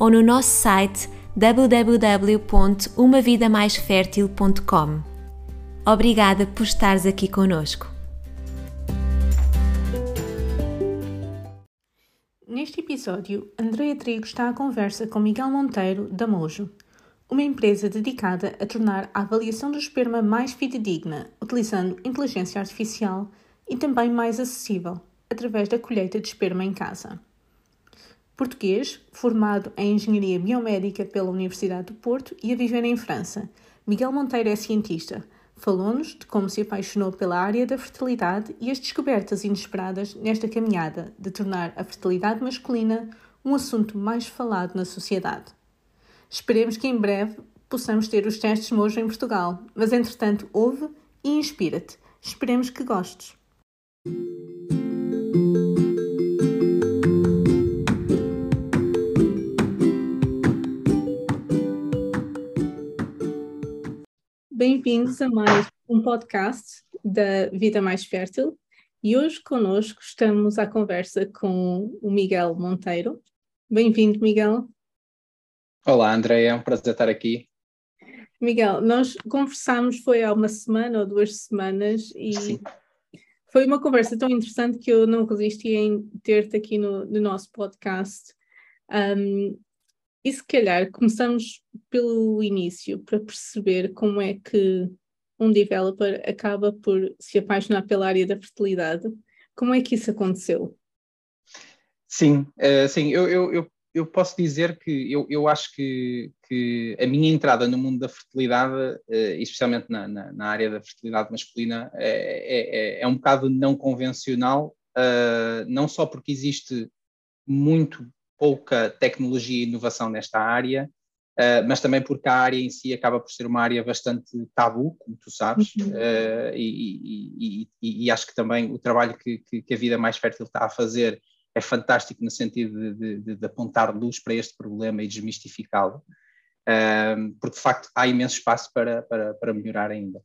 ou no nosso site www.umavidamaisfertil.com. Obrigada por estares aqui conosco. Neste episódio, Andreia Trigo está à conversa com Miguel Monteiro, da Mojo, uma empresa dedicada a tornar a avaliação do esperma mais fidedigna, utilizando inteligência artificial e também mais acessível, através da colheita de esperma em casa. Português, formado em Engenharia Biomédica pela Universidade do Porto e a viver em França, Miguel Monteiro é cientista. Falou-nos de como se apaixonou pela área da fertilidade e as descobertas inesperadas nesta caminhada de tornar a fertilidade masculina um assunto mais falado na sociedade. Esperemos que em breve possamos ter os testes Mojo em Portugal, mas entretanto ouve e inspira-te. Esperemos que gostes. Bem-vindos a mais um podcast da Vida Mais Fértil e hoje conosco estamos à conversa com o Miguel Monteiro. Bem-vindo, Miguel. Olá, André, é um prazer estar aqui. Miguel, nós conversámos foi há uma semana ou duas semanas e Sim. foi uma conversa tão interessante que eu não resisti em ter-te aqui no, no, nosso podcast. Um, e se calhar começamos pelo início para perceber como é que um developer acaba por se apaixonar pela área da fertilidade. Como é que isso aconteceu? Sim, uh, sim, eu, eu, eu, eu, posso dizer que eu, eu acho que, que a minha entrada no mundo da fertilidade, uh, especialmente na, na, na, área da fertilidade masculina, é, é, é um bocado não convencional, uh, não só porque existe muito pouca tecnologia e inovação nesta área, uh, mas também porque a área em si acaba por ser uma área bastante tabu, como tu sabes, uhum. uh, e, e, e, e, acho que também o trabalho que, que, que, a Vida Mais Fértil está a fazer é fantástico no sentido de, de, de apontar luz para este problema e desmistificá-lo, uh, porque de facto há imenso espaço para, para, para melhorar ainda.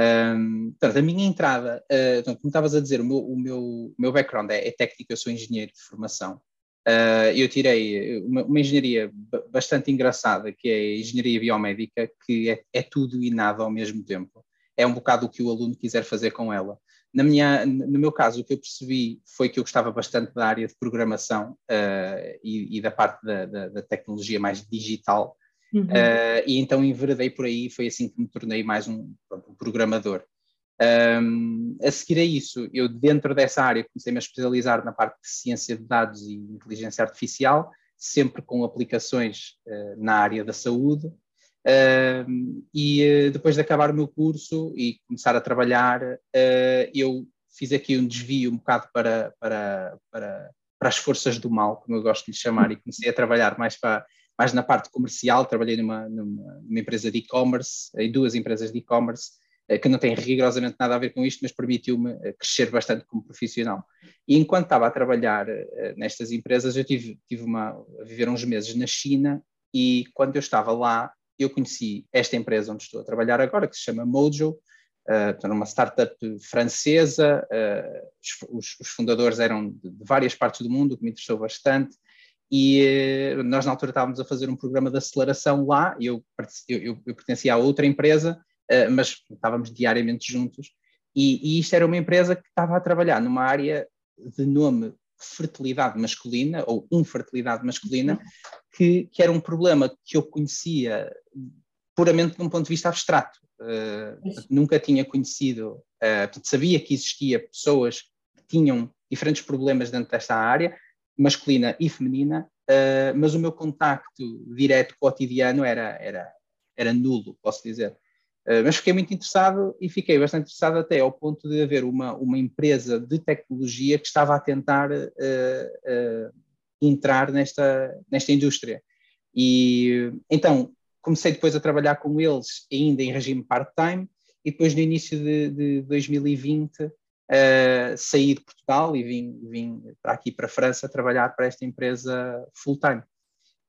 Um, portanto, a minha entrada, uh, como estavas a dizer, o meu, o meu, o meu background é, é técnico, eu sou engenheiro de formação, Uh, eu tirei uma, uma, engenharia bastante engraçada, que é a engenharia biomédica, que é, é, tudo e nada ao mesmo tempo. É um bocado o que o aluno quiser fazer com ela. Na minha, no meu caso, o que eu percebi foi que eu gostava bastante da área de programação uh, e, e, da parte da, da, da, tecnologia mais digital, uhum. uh, e então enveredei por aí, foi assim que me tornei mais um, um programador. Um, a seguir a isso, eu dentro dessa área comecei-me a especializar na parte de ciência de dados e inteligência artificial, sempre com aplicações uh, na área da saúde. Uh, e uh, depois de acabar o meu curso e começar a trabalhar, eh, eu fiz aqui um desvio um bocado para, para, para, para as forças do mal, como eu gosto de lhe chamar, e comecei a trabalhar mais, para, mais na parte comercial. Trabalhei numa, numa, numa empresa de e-commerce, em duas empresas de e-commerce, que não tem rigorosamente nada a ver com isto, mas permitiu-me eh, crescer bastante como profissional. E enquanto estava a trabalhar eh, nestas empresas, eu tive, tive uma, a viver uns meses na China e quando eu estava lá, eu conheci esta empresa onde estou a trabalhar agora, que se chama Mojo, uma startup francesa, os, fundadores eram de, várias partes do mundo, o que me interessou bastante, e nós na altura estávamos a fazer um programa de aceleração lá, eu, eu, eu pertencia a outra empresa, eh, mas estávamos diariamente juntos. E, e isto era uma empresa que estava a trabalhar numa área de nome fertilidade masculina ou infertilidade masculina, uhum. que, que, era um problema que eu conhecia puramente de um ponto de vista abstrato. Uh, nunca tinha conhecido, uh, sabia que existia pessoas que tinham diferentes problemas dentro desta área, masculina e feminina, uh, mas o meu contacto direto cotidiano era, era, era nulo, posso dizer. Eh, mas fiquei muito interessado e fiquei bastante interessado até ao ponto de haver uma, uma empresa de tecnologia que estava a tentar uh, uh, entrar nesta, nesta indústria. E então comecei depois a trabalhar com eles ainda em regime part-time e depois no início de, de 2020 uh, saí de Portugal e vim, vim para aqui para a França trabalhar para esta empresa full-time.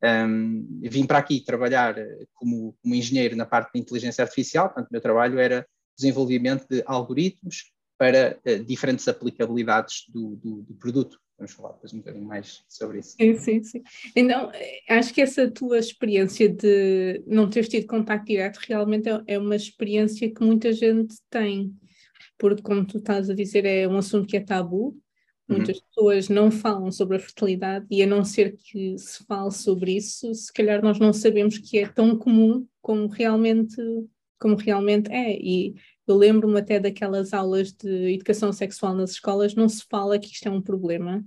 Um, vim para aqui trabalhar como, como, engenheiro na parte de inteligência artificial, portanto, o meu trabalho era desenvolvimento de algoritmos para uh, diferentes aplicabilidades do, do, do, produto. Vamos falar depois um bocadinho mais sobre isso. Sim, sim, sim. Então, acho que essa tua experiência de não teres tido contato direto realmente é, é uma experiência que muita gente tem, porque, como tu estás a dizer, é um assunto que é tabu, Muitas uhum. pessoas não falam sobre a fertilidade e a não ser que se fale sobre isso, se calhar nós não sabemos que é tão comum como realmente, como realmente é. E eu lembro-me até daquelas aulas de educação sexual nas escolas, não se fala que isto é um problema.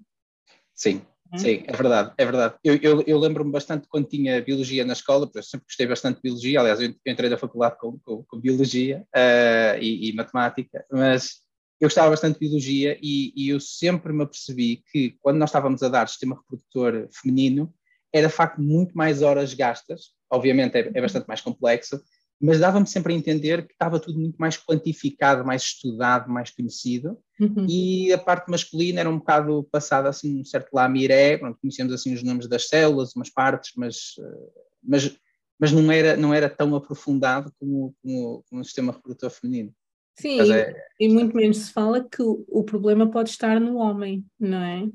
Sim, é? Sim, é verdade, é verdade. Eu, eu, eu lembro-me bastante quando tinha biologia na escola, porque eu sempre gostei bastante de biologia, aliás, eu entrei na faculdade com, com, com biologia uh, e, e, matemática, mas eu gostava bastante de biologia e, e, eu sempre me apercebi que quando nós estávamos a dar sistema reprodutor feminino, era de facto muito mais horas gastas, obviamente é, é bastante mais complexo, mas dava-me sempre a entender que estava tudo muito mais quantificado, mais estudado, mais conhecido, uhum. e a parte masculina era um bocado passada assim, um certo lamiré, pronto, conhecemos assim os nomes das células, umas partes, mas, eh, mas, mas não, era, não era tão aprofundado como, como, como o sistema reprodutor feminino. Sim, é, e, muito menos se fala que o, o, problema pode estar no homem, não é?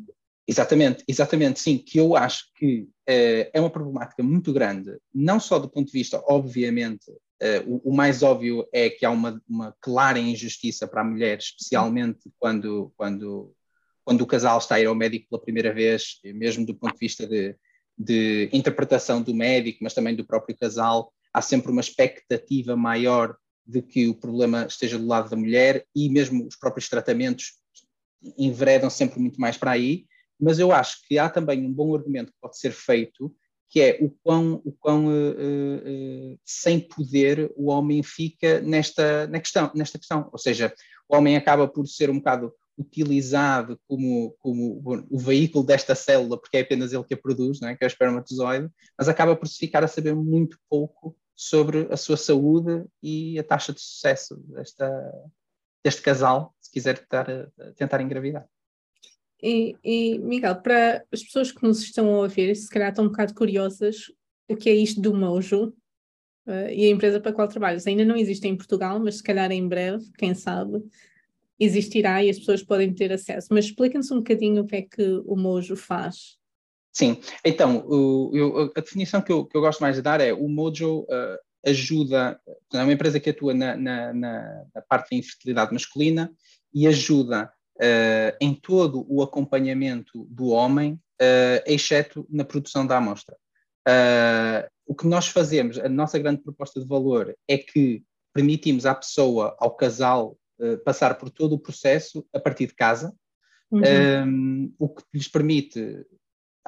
Exatamente, exatamente, sim, que eu acho que é, é uma problemática muito grande, não só do ponto de vista, obviamente, é, o, o, mais óbvio é que há uma, uma, clara injustiça para a mulher, especialmente quando, quando, quando o casal está a ir ao médico pela primeira vez, mesmo do ponto de vista de, de interpretação do médico, mas também do próprio casal, há sempre uma expectativa maior de que o problema esteja do lado da mulher e mesmo os próprios tratamentos enveredam sempre muito mais para aí, mas eu acho que há também um bom argumento que pode ser feito, que é o quão, o quão uh, uh, sem poder o homem fica nesta, na questão, nesta questão. Ou seja, o homem acaba por ser um bocado utilizado como, como o veículo desta célula, porque é apenas ele que a produz, não é? que é o espermatozoide, mas acaba por se ficar a saber muito pouco sobre a sua saúde e a taxa de sucesso desta, deste casal, se quiser tentar, tentar engravidar. E, e, Miguel, para as pessoas que nos estão a ouvir, se calhar estão um bocado curiosas, o que é isto do Mojo uh, e a empresa para a qual trabalhas? Ainda não existe em Portugal, mas se calhar em breve, quem sabe, existirá e as pessoas podem ter acesso. Mas explica-nos um bocadinho o que é que o Mojo faz. Sim, então, o, eu, a definição que eu, que eu gosto mais de dar é o Mojo uh, ajuda, é uma empresa que atua na, na, na, parte da infertilidade masculina e ajuda uh, em todo o acompanhamento do homem, uh, exceto na produção da amostra. o que nós fazemos, a nossa grande proposta de valor é que permitimos à pessoa, ao casal, passar por todo o processo a partir de casa, uhum. um, o que lhes permite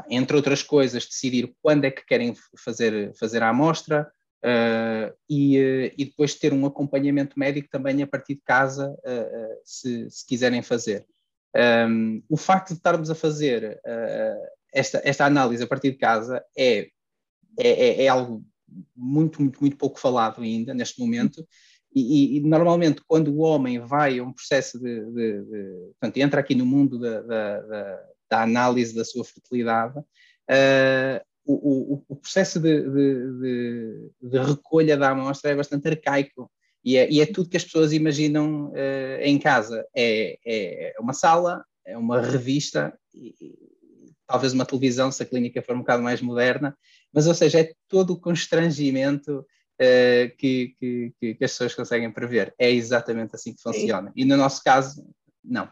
entre outras coisas, decidir quando é que querem fazer, fazer a amostra uh, e, uh, e, depois ter um acompanhamento médico também a partir de casa, uh, se, se, quiserem fazer. Um, o facto de estarmos a fazer esta, esta análise a partir de casa é, é, é, é, algo muito, muito, muito pouco falado ainda neste momento. E, e, normalmente, quando o homem vai a um processo de, de, de portanto, entra aqui no mundo da da análise da sua fertilidade, uh, o, o, o, processo de, de, de, de, recolha da amostra é bastante arcaico e é, e é tudo que as pessoas imaginam uh, em casa. É, é, uma sala, é uma revista, e, talvez uma televisão, se a clínica for um bocado mais moderna, mas, ou seja, é todo o constrangimento uh, que, que, que, as pessoas conseguem prever. É exatamente assim que funciona. E no nosso caso, não.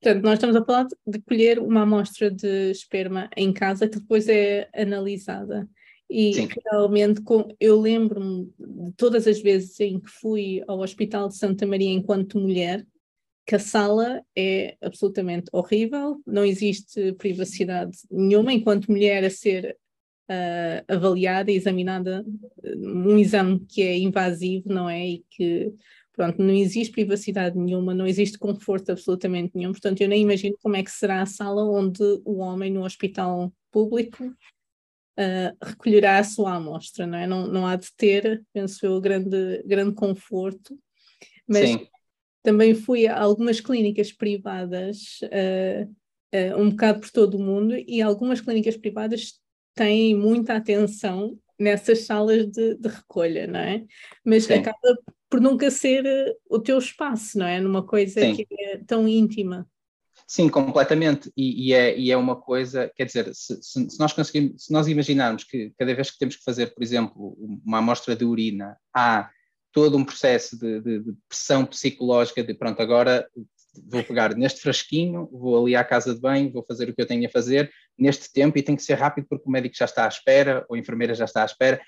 Portanto, nós estamos a falar de colher uma amostra de esperma em casa que depois é analisada. E Sim. realmente eu lembro-me de todas as vezes em que fui ao Hospital de Santa Maria enquanto mulher, que a sala é absolutamente horrível, não existe privacidade nenhuma enquanto mulher a ser uh, avaliada e examinada, um exame que é invasivo, não é? E que Pronto, não existe privacidade nenhuma, não existe conforto absolutamente nenhum. Portanto, eu nem imagino como é que será a sala onde o homem no hospital público uh, recolherá a sua amostra, não é? Não, não há de ter, penso eu, grande, grande conforto, mas Sim. também fui a algumas clínicas privadas, uh, uh, um bocado por todo o mundo, e algumas clínicas privadas têm muita atenção nessas salas de, de recolha, não é? Mas Sim. acaba por nunca ser o teu espaço, não é? Numa coisa Sim. que é tão íntima. Sim, completamente. E, e, é, e, é, uma coisa, quer dizer, se, se, se, nós conseguimos, se nós imaginarmos que cada vez que temos que fazer, por exemplo, uma amostra de urina, há todo um processo de, de, de pressão psicológica de pronto, agora vou pegar neste frasquinho, vou ali à casa de banho, vou fazer o que eu tenho a fazer neste tempo e tem que ser rápido porque o médico já está à espera ou a enfermeira já está à espera.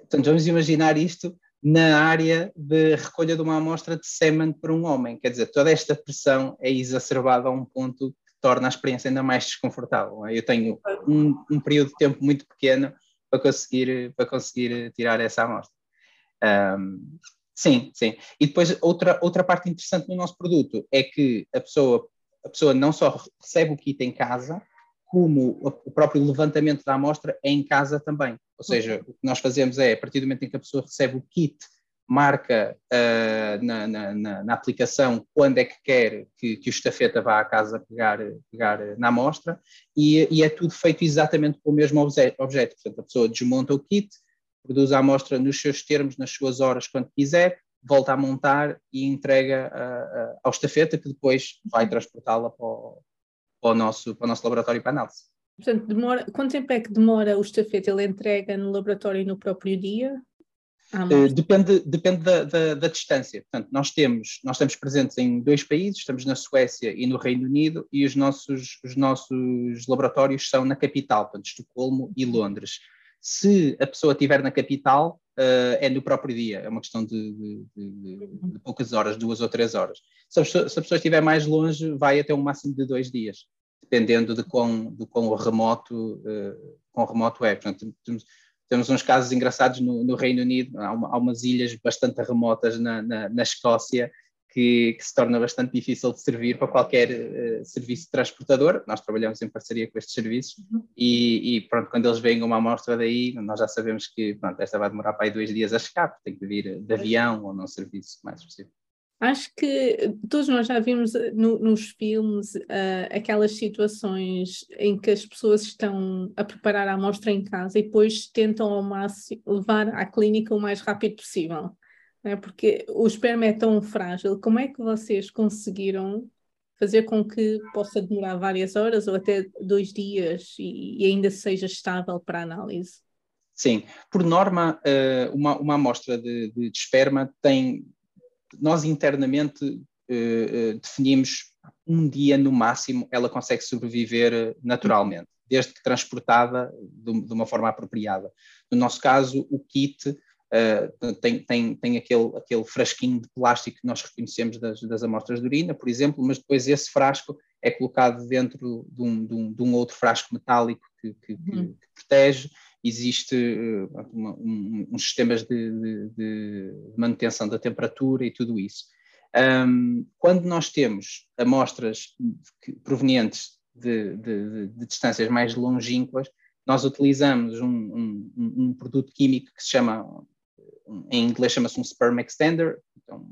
Portanto, vamos imaginar isto na área de recolha de uma amostra de sêmen para um homem. Quer dizer, toda esta pressão é exacerbada a um ponto que torna a experiência ainda mais desconfortável. É? Eu tenho um, um, período de tempo muito pequeno para conseguir, para conseguir tirar essa amostra. Um, sim, sim. E depois outra, outra parte interessante no nosso produto é que a pessoa, a pessoa não só recebe o kit em casa, como o próprio levantamento da amostra é em casa também. Ou seja, o que nós fazemos é, a partir do momento em que a pessoa recebe o kit, marca uh, na, na, na, aplicação quando é que quer que, que o estafeta vá à casa pegar, pegar na amostra e, e, é tudo feito exatamente com o mesmo objeto. Portanto, a pessoa desmonta o kit, produz a amostra nos seus termos, nas suas horas, quando quiser, volta a montar e entrega uh, uh, ao estafeta que depois vai transportá-la para o, para o nosso, para o nosso laboratório para análise. Portanto, demora, quanto tempo é que demora o estafeta? Ele entrega no laboratório no próprio dia? Uh, depende depende da, da, da, distância. Portanto, nós temos nós estamos presentes em dois países, estamos na Suécia e no Reino Unido, e os nossos, os nossos laboratórios são na capital, portanto, Estocolmo e Londres. Se a pessoa estiver na capital, uh, é no próprio dia, é uma questão de, de, de, de, poucas horas, duas ou três horas. Se a, pessoa, se a pessoa estiver mais longe, vai até um máximo de dois dias dependendo de quão, de quão remoto, uh, quão remoto é. Portanto, temos, temos uns casos engraçados no, no Reino Unido, há, uma, há, umas ilhas bastante remotas na, na, na Escócia que, que, se torna bastante difícil de servir para qualquer uh, serviço transportador. Nós trabalhamos em parceria com estes serviços uhum. e, e, pronto, quando eles veem uma amostra daí, nós já sabemos que pronto, esta vai demorar para aí dois dias a chegar, tem que vir de avião ou num serviço mais possível. Acho que todos nós já vimos eh, no, nos filmes uh, aquelas situações em que as pessoas estão a preparar a amostra em casa e depois tentam ao máximo levar à clínica o mais rápido possível. Né? Porque o esperma é tão frágil. Como é que vocês conseguiram fazer com que possa demorar várias horas ou até dois dias e, e ainda seja estável para análise? Sim, por norma, eh, uma, uma amostra de, de, de esperma tem nós internamente uh, definimos um dia no máximo, ela consegue sobreviver eh, naturalmente, desde que transportada de uma forma apropriada. No nosso caso, o kit uh, tem, tem, tem aquele, aquele frasquinho de plástico que nós reconhecemos das, das amostras de urina, por exemplo, mas depois esse frasco é colocado dentro de um, de um, de um outro frasco metálico que, que, uhum. que protege existe uh, uma, um, uns sistemas de, de, de, manutenção da temperatura e tudo isso. Um, quando nós temos amostras provenientes de, de, de, distâncias mais longínquas, nós utilizamos um, um, um, produto químico que se chama, em inglês chama-se um sperm extender, então,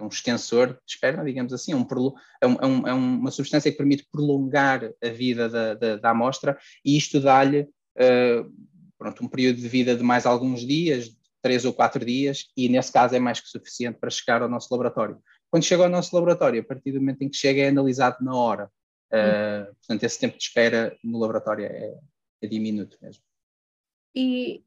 um extensor de esperma, digamos assim, é, é, um, é, uma substância que permite prolongar a vida da, da, da amostra e isto dá-lhe uh, pronto, um período de vida de mais alguns dias, três ou quatro dias, e nesse caso é mais que suficiente para chegar ao nosso laboratório. Quando chega ao nosso laboratório, a partir do momento em que chega, é analisado na hora. Uh, portanto, esse tempo de espera no laboratório é, é diminuto mesmo. E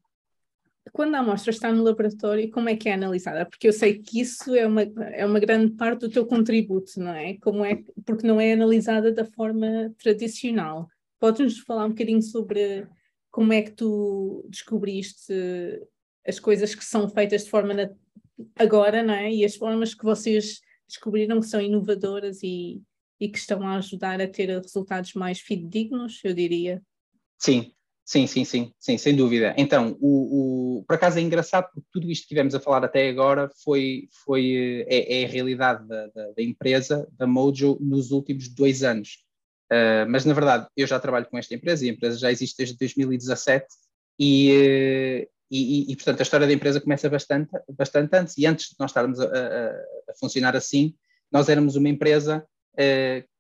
quando a amostra está no laboratório, como é que é analisada? Porque eu sei que isso é uma, é uma grande parte do teu contributo, não é? Como é porque não é analisada da forma tradicional. Podes-nos falar um bocadinho sobre como é que tu descobriste as coisas que são feitas de forma na... agora, não é? E as formas que vocês descobriram que são inovadoras e, e que estão a ajudar a ter resultados mais fidedignos, eu diria. Sim, sim, sim, sim, sim, sem dúvida. Então, o, o, por acaso é engraçado porque tudo isto que tivemos a falar até agora foi, foi é, é a realidade da, da, da empresa, da Mojo, nos últimos dois anos. Uh, mas, na verdade, eu já trabalho com esta empresa e a empresa já existe desde 2017 E, e, e, portanto, a história da empresa começa bastante, bastante antes. E antes de nós estarmos a, a, a funcionar assim, nós éramos uma empresa uh,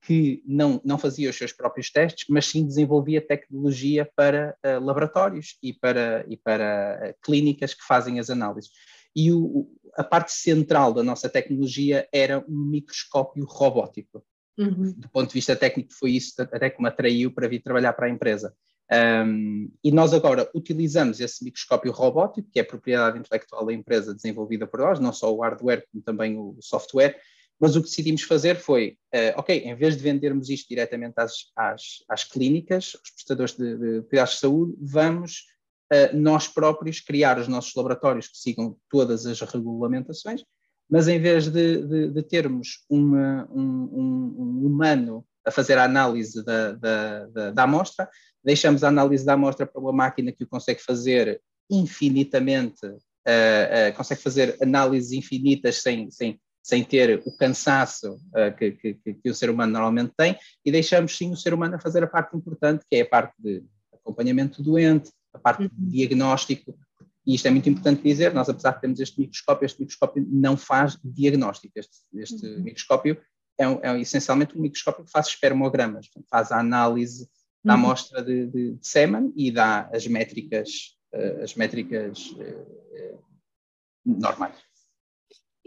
que não, não fazia os seus próprios testes, mas sim desenvolvia tecnologia para uh, laboratórios e para, e para uh, clínicas que fazem as análises. E o, a parte central da nossa tecnologia era um microscópio robótico. Uhum. Do ponto de vista técnico, foi isso até que me atraiu para vir trabalhar para a empresa. Um, e nós agora utilizamos esse microscópio robótico, que é propriedade intelectual da empresa desenvolvida por nós, não só o hardware, como também o software, mas o que decidimos fazer foi, uh, ok, em vez de vendermos isto diretamente às, às, às clínicas, aos prestadores de, de cuidados de saúde, vamos uh, nós próprios criar os nossos laboratórios que sigam todas as regulamentações, mas em vez de, de, de termos uma, um, um, um, humano a fazer a análise da, da, da, da amostra, deixamos a análise da amostra para uma máquina que o consegue fazer infinitamente, uh, uh, consegue fazer análises infinitas sem, sem, sem ter o cansaço uh, que, que, que, o ser humano normalmente tem, e deixamos sim o ser humano a fazer a parte importante, que é a parte de acompanhamento do doente, a parte de uhum. diagnóstico, e isto é muito importante dizer, nós apesar de termos este microscópio, este microscópio não faz diagnóstico, este, este uhum. microscópio é, um, é, essencialmente um microscópio que faz espermogramas, faz a análise da uhum. amostra de, de, de sêmen e dá as métricas, uh, as métricas uh, normais.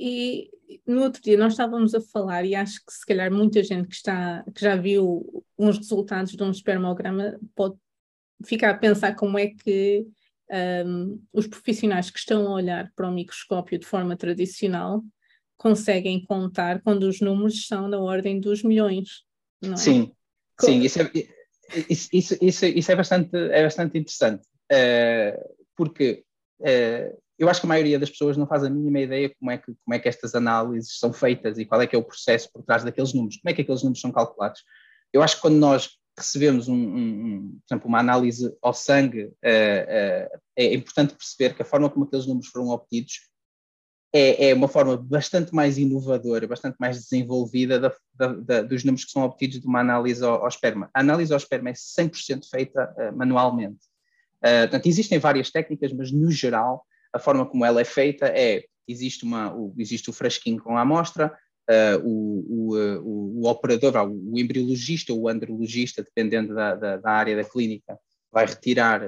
E no outro dia nós estávamos a falar, e acho que se calhar muita gente que, está, que já viu uns resultados de um espermograma pode ficar a pensar como é que um, os profissionais que estão a olhar para o microscópio de forma tradicional conseguem contar quando os números são da ordem dos milhões. É? Sim, como... sim, isso é, isso, isso, isso, é, bastante, é bastante interessante, uh, porque uh, eu acho que a maioria das pessoas não faz a mínima ideia como é, que, como é que estas análises são feitas e qual é que é o processo por trás daqueles números, como é que aqueles números são calculados. Eu acho que quando nós recebemos, um, um, um por exemplo, uma análise ao sangue, uh, uh, é importante perceber que a forma como aqueles números foram obtidos é, é uma forma bastante mais inovadora, bastante mais desenvolvida da, da, da, dos números que são obtidos de uma análise ao, ao esperma. A análise ao esperma é 100% feita uh, manualmente. portanto, existem várias técnicas, mas no geral a forma como ela é feita é, existe, uma, o, existe o frasquinho com a amostra, uh, o, o, uh, o, operador, o, embriologista ou o andrologista, dependendo da, da, da, área da clínica, vai retirar,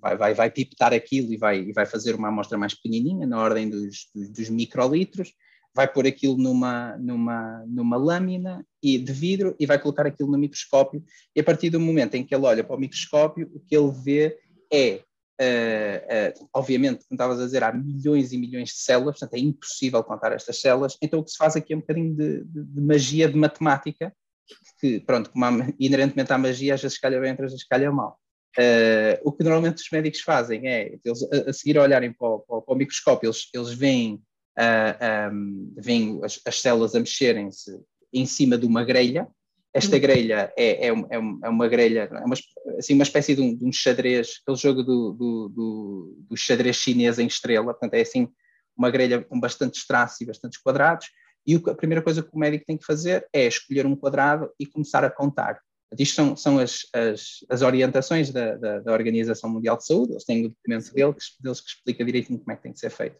vai, vai, vai pipetar aquilo e vai, e vai fazer uma amostra mais pequenininha, na ordem dos, dos, dos microlitros, vai pôr aquilo numa, numa, numa lâmina e, de vidro e vai colocar aquilo no microscópio. E a partir do momento em que ele olha para o microscópio, o que ele vê é Uh, obviamente, como estavas a dizer, há milhões e milhões de células, portanto é impossível contar estas células, então o que se faz aqui é um bocadinho de, de, de magia de matemática, que, pronto, como há, inerentemente à magia, às vezes calha bem, outras vezes calha mal. Uh, o que normalmente os médicos fazem é, eles, a, a seguir a olharem para o, para o, para o microscópio, eles, eles veem, um, veem as, as células a mexerem-se em cima de uma grelha, esta grelha é, é, é, uma grelha, é uma, assim, uma espécie de um, de um xadrez, aquele jogo do, do, do, do, xadrez chinês em estrela, portanto é assim uma grelha com bastantes traços e bastantes quadrados, e a primeira coisa que o médico tem que fazer é escolher um quadrado e começar a contar. Isto são, são as, as, as orientações da, da, da, Organização Mundial de Saúde, eles têm o documento deles, deles que explica direitinho como é que tem que ser feito.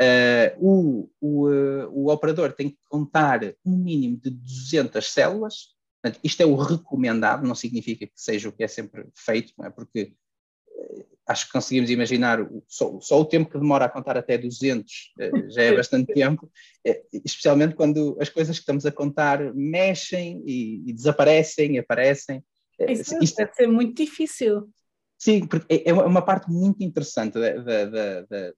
Uh, o, o, uh, o operador tem que contar um mínimo de 200 células, Portanto, isto é o recomendado, não significa que seja o que é sempre feito, é? porque eh, acho que conseguimos imaginar só, só, o tempo que demora a contar até 200 eh, já é bastante tempo, eh, especialmente quando as coisas que estamos a contar mexem e, e desaparecem, e aparecem. Isso Isto deve ser muito difícil. Sim, porque é, é uma parte muito interessante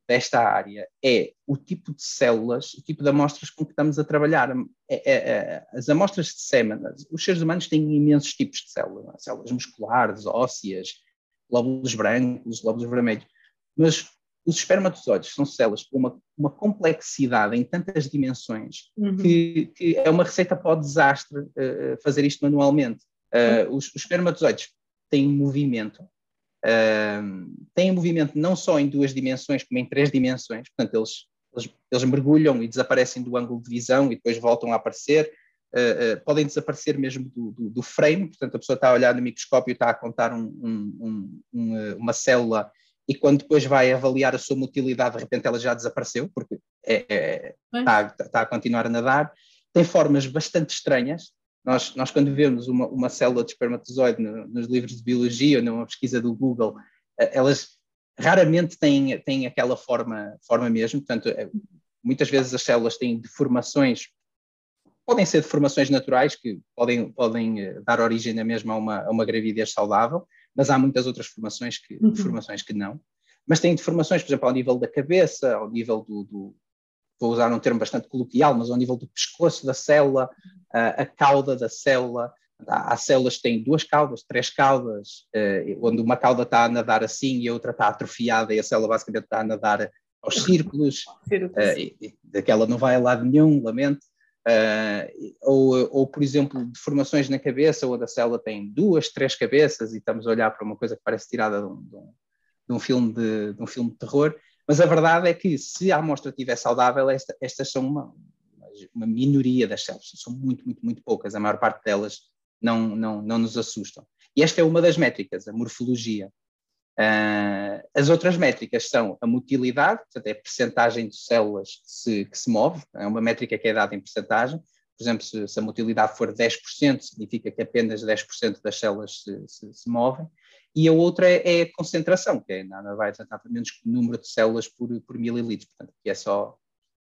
desta área, é o tipo de células, o tipo de amostras com que estamos a trabalhar. É, é, é as amostras de sêmen, os seres humanos têm imensos tipos de células, é? células musculares, ósseas, glóbulos brancos, glóbulos vermelhos, mas os espermatozoides são células com uma, uma complexidade em tantas dimensões uhum. que, que, é uma receita para o desastre uh, fazer isto manualmente. Uh, uhum. os, os espermatozoides têm movimento, Uh, têm movimento não só em duas dimensões, como em três dimensões, portanto, eles, eles, eles mergulham e desaparecem do ângulo de visão e depois voltam a aparecer. Uh, uh, podem desaparecer mesmo do, do, do, frame, portanto, a pessoa está a olhar no microscópio e está a contar um, um, um, uma célula e quando depois vai avaliar a sua motilidade, de repente ela já desapareceu, porque é, é, está, está, a continuar a nadar. Tem formas bastante estranhas. Nós, nós quando vemos uma, uma célula de espermatozoide no, nos livros de biologia ou numa pesquisa do Google, eh, elas raramente têm, têm aquela forma, forma mesmo. Portanto, eh, muitas vezes as células têm deformações, podem ser deformações naturais, que podem, podem eh, dar origem na mesma a uma, a uma gravidez saudável, mas há muitas outras formações que, uhum. deformações que não. Mas têm deformações, por exemplo, ao nível da cabeça, ao nível do, do vou usar um termo bastante coloquial, mas ao nível do pescoço da célula, a, cauda da célula. Há, há, células que têm duas caudas, três caudas, uh, onde uma cauda está a nadar assim e a outra está atrofiada e a célula basicamente está a nadar aos círculos, uh, e, e, aquela não vai a lado nenhum, lamento. Uh, ou, ou, por exemplo, deformações na cabeça, onde a célula tem duas, três cabeças e estamos a olhar para uma coisa que parece tirada de um, de um, de um filme, de, de, um filme de terror. Mas a verdade é que, se a amostra estiver saudável, esta, estas são uma, uma minoria das células, são muito, muito, muito poucas. A maior parte delas não, não, não nos assustam. E esta é uma das métricas, a morfologia. Uh, as outras métricas são a motilidade, portanto, é a percentagem de células que se, que se move, é uma métrica que é dada em percentagem. Por exemplo, se, se a motilidade for 10%, significa que apenas 10% das células se, se, se, movem. E a outra é, é, a concentração, que é nada vai nada menos que o número de células por, por mililitro, portanto, é só,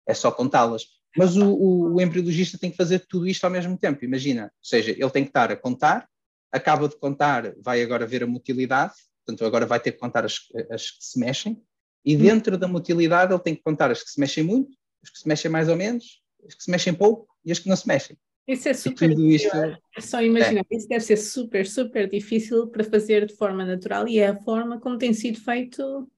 é só contá-las. Mas o, o, o embriologista tem que fazer tudo isto ao mesmo tempo, imagina. Ou seja, ele tem que estar a contar, acaba de contar, vai agora ver a motilidade, portanto, agora vai ter que contar as, as que se mexem, e hum. dentro da motilidade ele tem que contar as que se mexem muito, as que se mexem mais ou menos, as que se mexem pouco e as que não se mexem. Isso é super isto... É só imaginar, é. isso deve ser super, super difícil para fazer de forma natural e é a forma como tem sido feito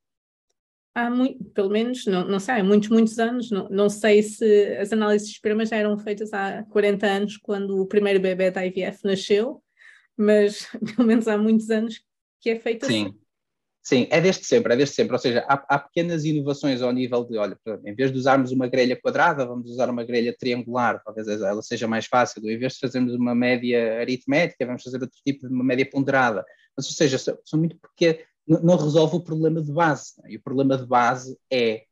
há muito, pelo menos, não, não sei, há muitos, muitos anos, não, não sei se as análises de esperma já eram feitas há 40 anos, quando o primeiro bebê da IVF nasceu, mas pelo menos há muitos anos que é feito Sim. assim. Sim, é desde sempre, é desde sempre. Ou seja, há, há, pequenas inovações ao nível de, olha, em vez de usarmos uma grelha quadrada, vamos usar uma grelha triangular, talvez ela seja mais fácil. Em vez de fazermos uma média aritmética, vamos fazer outro tipo de uma média ponderada. Mas, ou seja, são, são muito porque não resolve o problema de base. Né? E o problema de base é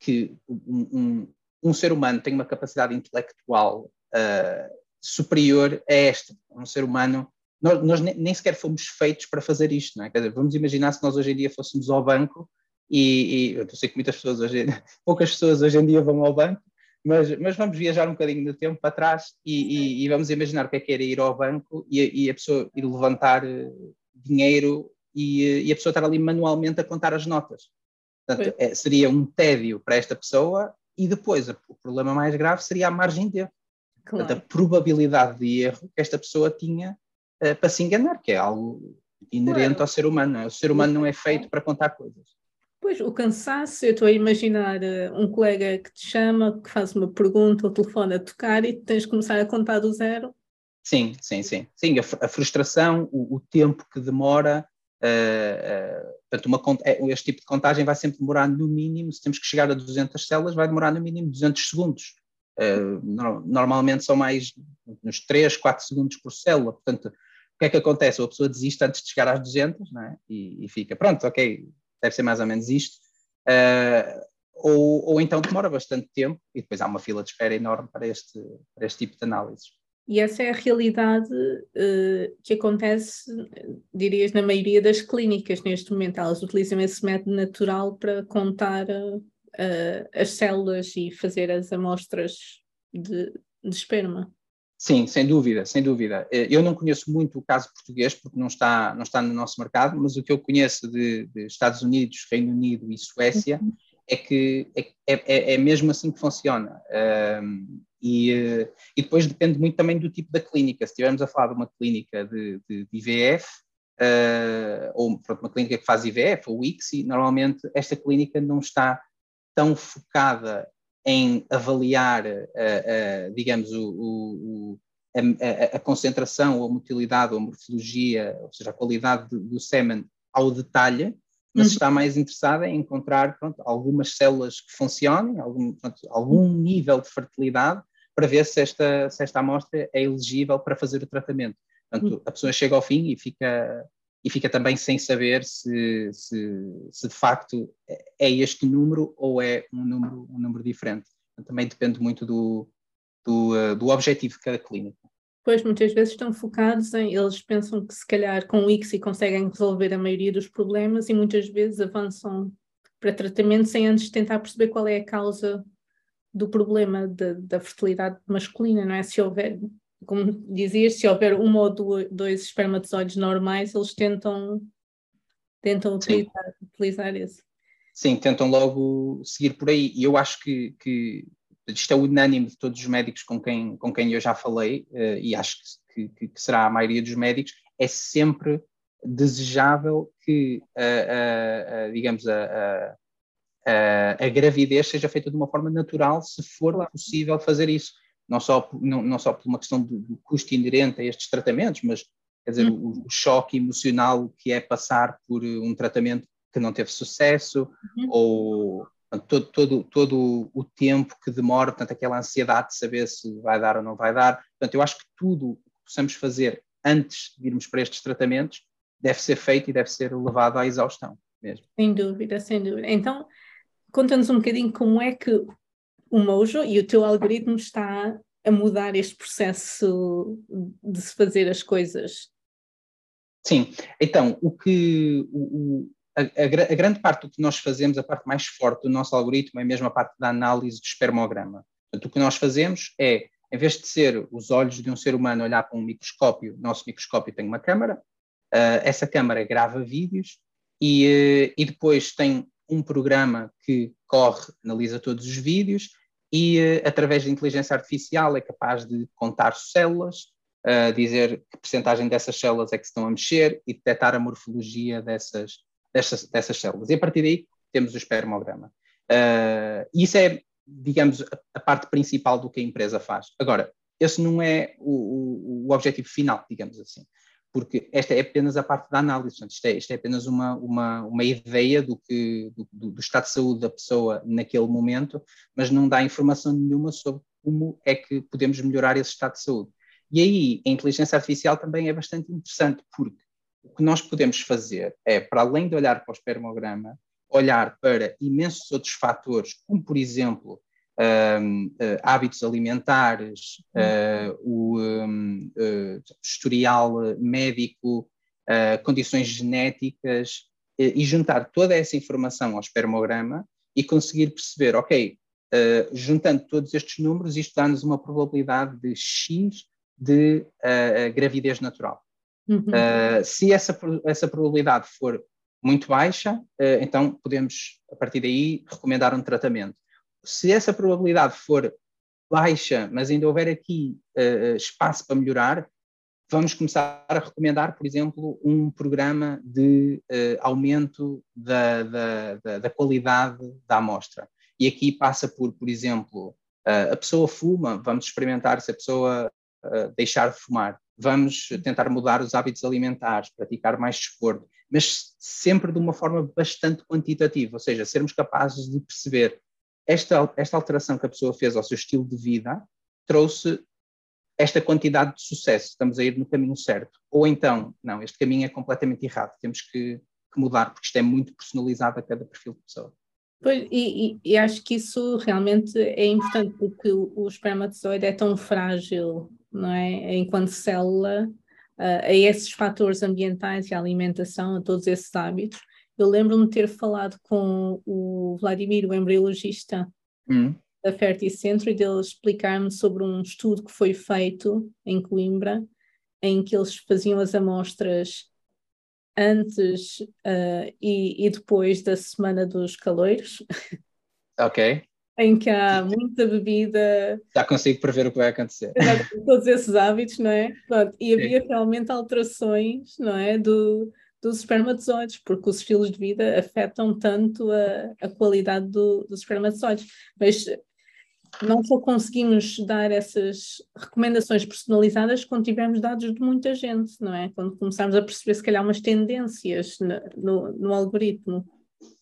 que um, um, um ser humano tem uma capacidade intelectual uh, superior a esta. Um ser humano nós, nós, nem sequer fomos feitos para fazer isto, não é? Dizer, vamos imaginar se nós hoje em dia fôssemos ao banco e, e eu sei que muitas pessoas hoje, poucas pessoas hoje em dia vão ao banco, mas, mas vamos viajar um bocadinho no tempo para trás e, e, e vamos imaginar o que é que era ir ao banco e, a pessoa ir levantar eh, dinheiro e, a pessoa estar ali manualmente a contar as notas. Portanto, é, seria um tédio para esta pessoa e depois o problema mais grave seria a margem de erro. Claro. Portanto, a probabilidade de erro que esta pessoa tinha uh, para se enganar, que é algo inerente claro. ao ser humano. É? O ser humano não é feito para contar coisas. Pois, o cansaço, eu estou a imaginar uh, um colega que te chama, que faz uma pergunta, o telefone a tocar e tens de começar a contar do zero. Sim, sim, sim. Sim, a, a frustração, o, o, tempo que demora, uh, uh, portanto, uma, este tipo de contagem vai sempre demorar no mínimo, se temos que chegar a 200 células, vai demorar no mínimo 200 segundos. No, normalmente são mais uns 3, 4 segundos por célula, portanto, que é que acontece? A pessoa desiste antes de chegar às 200 é? e, e, fica, pronto, ok, deve ser mais ou menos isto. Uh, ou, ou, então demora bastante tempo e depois há uma fila de espera enorme para este, para este tipo de análises. E essa é a realidade uh, que acontece, dirias, na maioria das clínicas neste momento. Elas utilizam esse método natural para contar uh, as células e fazer as amostras de, de esperma. Sim, sem dúvida, sem dúvida. Eh, eu não conheço muito o caso português porque não está, não está no nosso mercado, mas o que eu conheço de, de Estados Unidos, Reino Unido e Suécia uhum. é que é, é, é, mesmo assim que funciona. Um, e, eh, e, depois depende muito também do tipo da clínica. Se estivermos a falar de uma clínica de, de, de IVF, uh, eh, ou pronto, uma clínica que faz IVF ou ICSI, normalmente esta clínica não está tão focada em avaliar, uh, uh, digamos, o, o, a, a, concentração, a motilidade, ou a morfologia, ou seja, a qualidade do, do sêmen ao detalhe, mas uhum. está mais interessada em encontrar pronto, algumas células que funcionem, algum, pronto, algum nível de fertilidade, para ver se esta, se esta amostra é elegível para fazer o tratamento. Portanto, uhum. a pessoa chega ao fim e fica, e fica também sem saber se, se, se, de facto é este número ou é um número, um número diferente. Também depende muito do, do, uh, do objetivo de cada clínica. Pois, muitas vezes estão focados em, eles pensam que se calhar com o ICSI conseguem resolver a maioria dos problemas e muitas vezes avançam para tratamento sem antes tentar perceber qual é a causa do problema de, da fertilidade masculina, não é? Se houver, como dizias, se houver uma ou dois espermatozoides normais, eles tentam, tentam utilizar, utilizar esse. Sim, tentam logo seguir por aí. E eu acho que, que isto é unânime de todos os médicos com quem, com quem eu já falei, uh, e acho que, que, que, será a maioria dos médicos, é sempre desejável que, uh, uh, digamos, a, a, a, gravidez seja feita de uma forma natural, se for possível fazer isso. Não só, não, não só por uma questão de, de custo inerente a estes tratamentos, mas quer dizer, hum. o, o, choque emocional que é passar por um tratamento que não teve sucesso, uhum. ou todo, todo, todo o tempo que demora, portanto, aquela ansiedade de saber se vai dar ou não vai dar. Portanto, eu acho que tudo o que possamos fazer antes de irmos para estes tratamentos deve ser feito e deve ser levado à exaustão mesmo. Sem dúvida, sem dúvida. Então, conta-nos um bocadinho como é que o Mojo e o teu algoritmo está a mudar este processo de se fazer as coisas. Sim, então, o que o, a, a, a, grande parte do que nós fazemos, a parte mais forte do nosso algoritmo é mesmo a parte da análise do espermograma. Portanto, o que nós fazemos é, em vez de ser os olhos de um ser humano olhar para um microscópio, o nosso microscópio tem uma câmara, uh, essa câmara grava vídeos e, uh, e depois tem um programa que corre, analisa todos os vídeos e, uh, através da inteligência artificial, é capaz de contar células, dizer que percentagem dessas células é que estão a mexer e detectar a morfologia dessas, dessas, dessas células. E a partir daí temos o espermograma. Uh, isso é, digamos, a, a, parte principal do que a empresa faz. Agora, esse não é o, o, o, objetivo final, digamos assim, porque esta é apenas a parte da análise, portanto, isto, é, isto é apenas uma, uma, uma ideia do, que, do, do, estado de saúde da pessoa naquele momento, mas não dá informação nenhuma sobre como é que podemos melhorar esse estado de saúde. E aí, a inteligência artificial também é bastante interessante, porque o que nós podemos fazer é, para além de olhar para o espermograma, olhar para imensos outros fatores, como, por exemplo, um, uh, hábitos alimentares, uh, o um, uh, historial médico, condições genéticas, e juntar toda essa informação ao espermograma e conseguir perceber, ok, juntando todos estes números, isto dá-nos uma probabilidade de X de gravidez natural. Uhum. Uh, se essa, essa probabilidade for muito baixa, uh, então podemos, a partir daí, recomendar um tratamento. Se essa probabilidade for baixa, mas ainda houver aqui uh, espaço para melhorar, vamos começar a recomendar, por exemplo, um programa de aumento da, da, da, da, qualidade da amostra. E aqui passa por, por exemplo, a pessoa fuma, vamos experimentar se a pessoa deixar de fumar vamos tentar mudar os hábitos alimentares, praticar mais desporto, mas sempre de uma forma bastante quantitativa, ou seja, sermos capazes de perceber esta, esta alteração que a pessoa fez ao seu estilo de vida trouxe esta quantidade de sucesso, estamos a ir no caminho certo. Ou então, não, este caminho é completamente errado, temos que, que mudar, porque isto é muito personalizado a cada perfil de pessoa. Pois, e, e, acho que isso realmente é importante, porque o, espermatozoide é tão frágil não é? enquanto célula, uh, a esses fatores ambientais e a alimentação, a todos esses hábitos. Eu lembro-me de ter falado com o Vladimir, o embriologista hum. da Ferticentro, e dele explicar-me sobre um estudo que foi feito em Coimbra, em que eles faziam as amostras antes uh, e, e, depois da semana dos calores. Ok em que há muita bebida. Já consigo prever o que vai acontecer. Todos esses hábitos, não é? Pronto, e havia Sim. realmente alterações, não é? Do, dos espermatozoides, porque os estilos de vida afetam tanto a, a qualidade do, dos espermatozoides. Mas não só conseguimos dar essas recomendações personalizadas quando tivermos dados de muita gente, não é? Quando começarmos a perceber, se calhar, umas tendências no, no, algoritmo.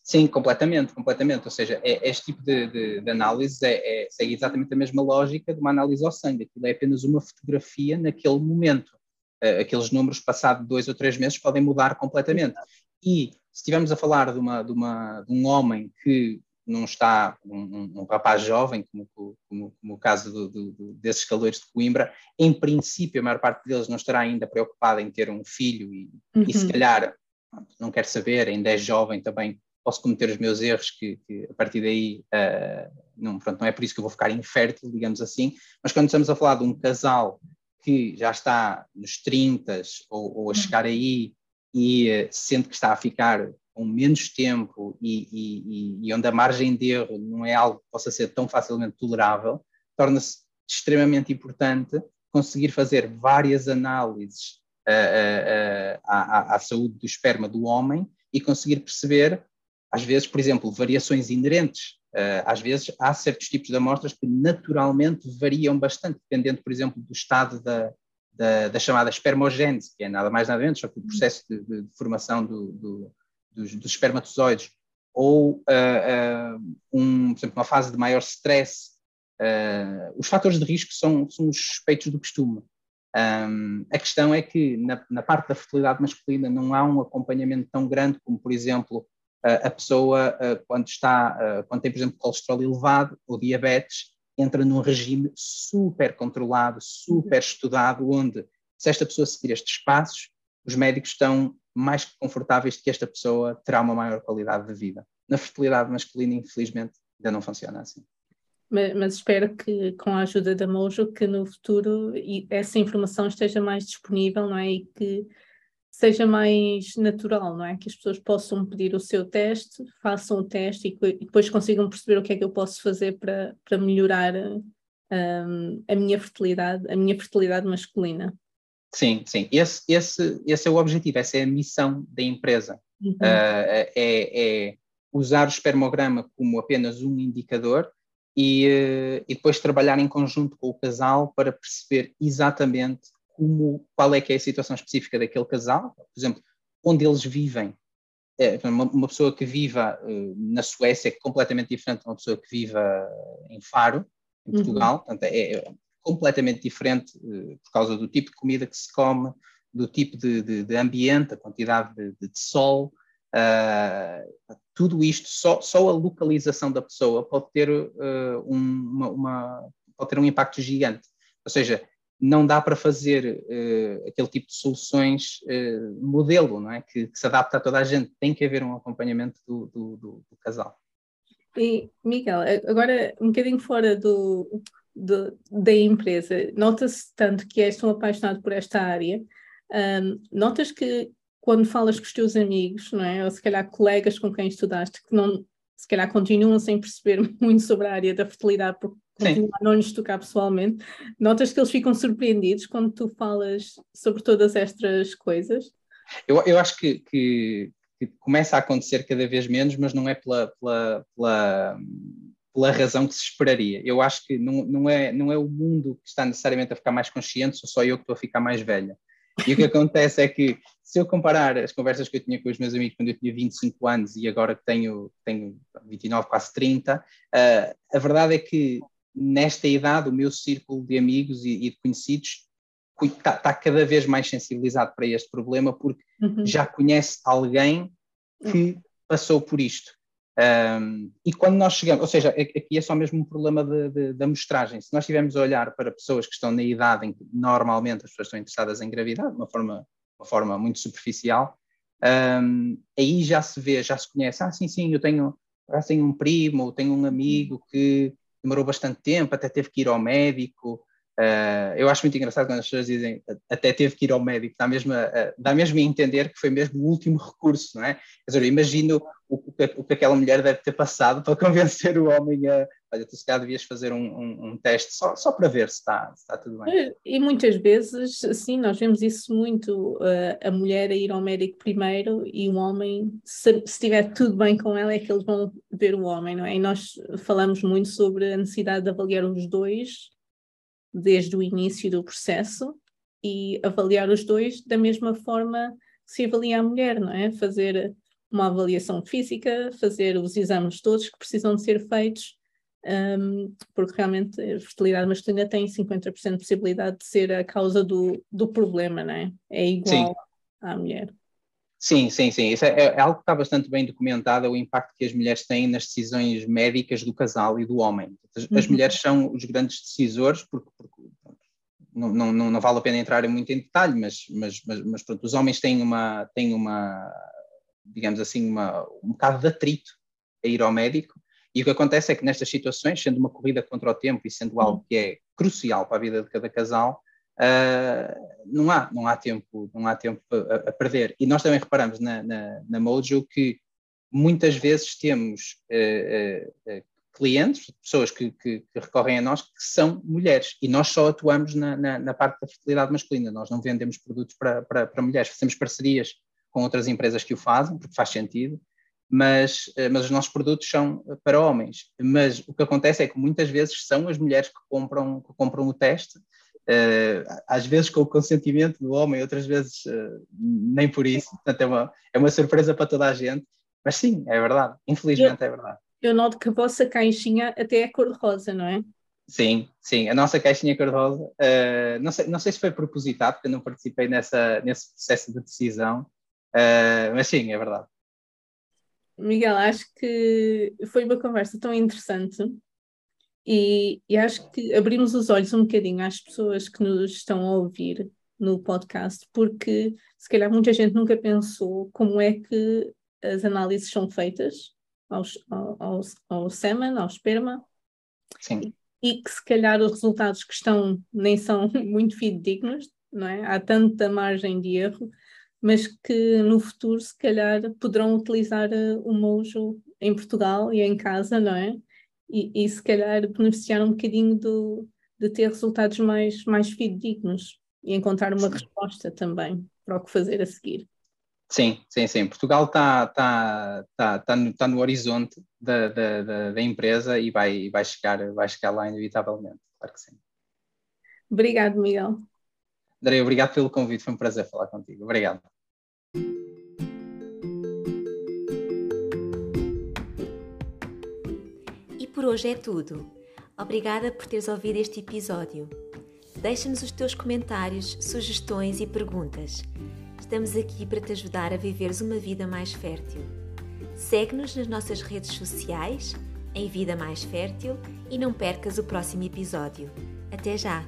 Sim, completamente, completamente. Ou seja, é, este tipo de, de, de análise é, é, segue exatamente a mesma lógica de uma análise ao sangue. Aquilo é apenas uma fotografia naquele momento. Uh, aqueles números, passado dois ou três meses, podem mudar completamente. E se estivermos a falar de, uma, de, uma, de um homem que não está, um, um rapaz jovem, como, como, como o caso do, do, desses calores de Coimbra, em princípio a maior parte deles não estará ainda preocupada em ter um filho e, uhum. e se uhum. calhar não quer saber, ainda é jovem também, posso cometer os meus erros, que, que a partir daí uh, não, pronto, não é por isso que eu vou ficar infértil, digamos assim, mas quando estamos a falar de um casal que já está nos 30 ou, ou a chegar aí e uh, sente que está a ficar com menos tempo e, e, e, onde a margem de erro não é algo que possa ser tão facilmente tolerável, torna-se extremamente importante conseguir fazer várias análises uh, uh, uh, à, à, saúde do esperma do homem e conseguir perceber, às vezes, por exemplo, variações inerentes. Às vezes há certos tipos de amostras que naturalmente variam bastante, dependendo, por exemplo, do estado da, da, da chamada espermogênese, que é nada mais nada menos, só que o processo de, de, de formação do, do dos, dos espermatozoides, ou uh, uh, um, por exemplo, uma fase de maior stress, uh, os fatores de risco são, são os suspeitos do costume. Um, a questão é que na, na, parte da fertilidade masculina não há um acompanhamento tão grande como, por exemplo, a pessoa quando está, quando tem, por exemplo, colesterol elevado ou diabetes, entra num regime super controlado, super estudado, onde se esta pessoa seguir estes passos, os médicos estão mais confortáveis de que esta pessoa terá uma maior qualidade de vida. Na fertilidade masculina, infelizmente, ainda não funciona assim. Mas, mas, espero que com a ajuda da Mojo que no futuro essa informação esteja mais disponível, não é? E que seja mais natural, não é? Que as pessoas possam pedir o seu teste, façam o teste e, e depois consigam perceber o que é que eu posso fazer para, para melhorar um, a minha fertilidade, a minha fertilidade masculina. Sim, sim. Esse, esse, esse é o objetivo, essa é a missão da empresa. Uhum. Uh, é, é, usar o espermograma como apenas um indicador e, uh, e depois trabalhar em conjunto com o casal para perceber exatamente como, qual é que é a situação específica daquele casal, por exemplo, onde eles vivem. É, uma, uma, pessoa que viva uh, na Suécia é completamente diferente de uma pessoa que viva em Faro, em uhum. Portugal. Uhum. Portanto, é, é completamente diferente uh, por causa do tipo de comida que se come, do tipo de, de, de ambiente, a quantidade de, de sol, uh, tudo isto, só, só a localização da pessoa pode ter, uh, um, uma, uma, pode ter um impacto gigante. Ou seja, não dá para fazer aquele tipo de soluções modelo, não é? Que, que, se adapta a toda a gente. Tem que haver um acompanhamento do, do, do, do casal. E, Miguel, agora um bocadinho fora do, de, da empresa, nota-se tanto que és tão apaixonado por esta área, um, notas que quando falas com os teus amigos, não é? ou se calhar colegas com quem estudaste, que não, se calhar continuam sem perceber muito sobre a área da fertilidade, porque continuam a não lhes tocar pessoalmente, notas que eles ficam surpreendidos quando tu falas sobre todas estas coisas? Eu, eu acho que, que, que começa a acontecer cada vez menos, mas não é pela, pela, pela pela razão que se esperaria. Eu acho que não, não, é, não é o mundo que está necessariamente a ficar mais consciente, sou só eu que estou a ficar mais velha. E o que acontece é que, se eu comparar as conversas que eu tinha com os meus amigos quando eu tinha 25 anos e agora que tenho, tenho 29, quase 30, uh, ah, a verdade é que nesta idade o meu círculo de amigos e, e de conhecidos está, está, cada vez mais sensibilizado para este problema porque uhum. já conhece alguém que passou por isto. Um, e quando nós chegamos, ou seja, aqui é só mesmo um problema da amostragem. Se nós estivermos a olhar para pessoas que estão na idade em que normalmente as pessoas estão interessadas em engravidar, de uma forma, uma forma muito superficial, um, aí já se vê, já se conhece. Ah, sim, sim, eu tenho, eu tenho um primo, tenho um amigo que demorou bastante tempo, até teve que ir ao médico. Uh, eu acho muito engraçado quando as pessoas dizem até teve que ir ao médico, dá mesmo a, dá mesmo a entender que foi mesmo o último recurso, não é? Quer dizer, eu imagino o, o, que aquela mulher deve ter passado para convencer o homem a, olha, tu se calhar devias fazer um, um, um teste só, só para ver se está, se está tudo bem. E muitas vezes, sim, nós vemos isso muito, uh, a mulher a ir ao médico primeiro e o homem, se estiver tudo bem com ela, é que eles vão ver o homem, não é? E nós falamos muito sobre a necessidade de avaliar os dois desde o início do processo e avaliar os dois da mesma forma que se avalia a mulher, não é? Fazer uma avaliação física, fazer os exames todos que precisam de ser feitos um, porque realmente a fertilidade masculina tem 50% de possibilidade de ser a causa do, do problema, não é? É igual Sim. à mulher. Sim, sim, sim. Isso é, é, algo que está bastante bem documentado, é o impacto que as mulheres têm nas decisões médicas do casal e do homem. As, uhum. as mulheres são os grandes decisores, porque, porque não, não, não, vale a pena entrar muito em detalhe, mas, mas, mas, mas pronto, os homens têm uma, têm uma digamos assim, uma, um bocado de atrito a ir ao médico, e o que acontece é que nestas situações, sendo uma corrida contra o tempo e sendo algo que é crucial para a vida de cada casal, uh, não, há, não há tempo, não há tempo a, a perder. E nós também reparamos na, na, na Mojo que muitas vezes temos uh, uh, clientes, pessoas que, que, que, recorrem a nós, que são mulheres, e nós só atuamos na, na, na parte da fertilidade masculina, nós não vendemos produtos para, para, para mulheres, fazemos parcerias com outras empresas que o fazem, porque faz sentido, mas, eh, mas os nossos produtos são para homens. Mas o que acontece é que muitas vezes são as mulheres que compram, que compram o teste, uh, às vezes com o consentimento do homem, outras vezes nem por isso. Portanto, é uma, é uma surpresa para toda a gente. Mas sim, é verdade. Infelizmente eu, é verdade. Eu noto que a vossa caixinha até é cor-de-rosa, não é? Sim, sim, a nossa caixinha cor-de-rosa. Uh, não, sei, não sei se foi propositado, porque eu não participei nessa, nesse processo de decisão, mas sim, é verdade. Miguel, acho que foi uma conversa tão interessante e, e, acho que abrimos os olhos um bocadinho às pessoas que nos estão a ouvir no podcast, porque se calhar muita gente nunca pensou como é que as análises são feitas aos, ao, ao semen, ao esperma, Sim. E, e que se calhar os resultados que estão nem são muito fidedignos, não é? Há tanta margem de erro mas que no futuro se calhar poderão utilizar eh, o Mojo em Portugal e em casa, não é? E, e se calhar beneficiar um bocadinho do, de ter resultados mais, mais fidedignos e encontrar uma sim. resposta também para o que fazer a seguir. Sim, sim, sim. Portugal está tá, tá, tá, no, tá no horizonte da, da, da, da, empresa e vai, vai, chegar, vai chegar lá inevitavelmente, claro que sim. Obrigado, Miguel. André, obrigado pelo convite, foi um prazer falar contigo. Obrigado. E por hoje é tudo. Obrigada por teres ouvido este episódio. Deixa-nos os teus comentários, sugestões e perguntas. Estamos aqui para te ajudar a viveres uma vida mais fértil. Segue-nos nas nossas redes sociais, em Vida Mais Fértil, e não percas o próximo episódio. Até já!